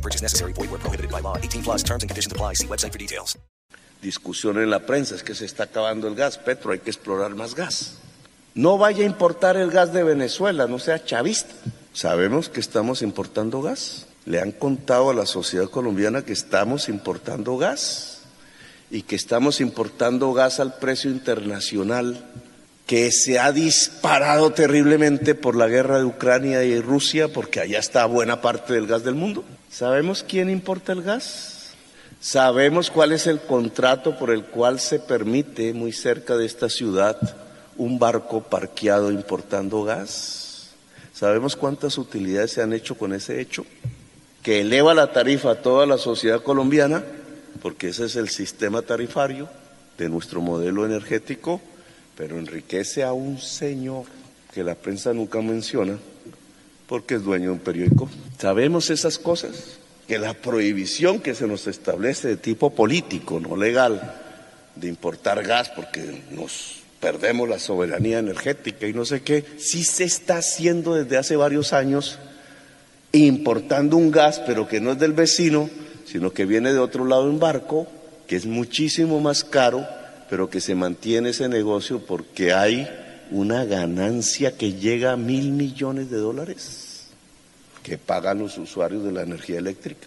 No purchase necessary. Void where prohibited by law. 18 plus terms and conditions apply. See website for details. Discusión en la prensa es que se está acabando el gas. Petro, hay que explorar más gas. No vaya a importar el gas de Venezuela, no sea chavista. Sabemos que estamos importando gas. Le han contado a la sociedad colombiana que estamos importando gas y que estamos importando gas al precio internacional que se ha disparado terriblemente por la guerra de Ucrania y Rusia, porque allá está buena parte del gas del mundo. ¿Sabemos quién importa el gas? ¿Sabemos cuál es el contrato por el cual se permite muy cerca de esta ciudad un barco parqueado importando gas? ¿Sabemos cuántas utilidades se han hecho con ese hecho? Que eleva la tarifa a toda la sociedad colombiana, porque ese es el sistema tarifario de nuestro modelo energético, pero enriquece a un señor que la prensa nunca menciona, porque es dueño de un periódico. Sabemos esas cosas, que la prohibición que se nos establece de tipo político, no legal, de importar gas porque nos perdemos la soberanía energética y no sé qué, sí se está haciendo desde hace varios años, importando un gas, pero que no es del vecino, sino que viene de otro lado en barco, que es muchísimo más caro, pero que se mantiene ese negocio porque hay una ganancia que llega a mil millones de dólares que pagan los usuarios de la energía eléctrica.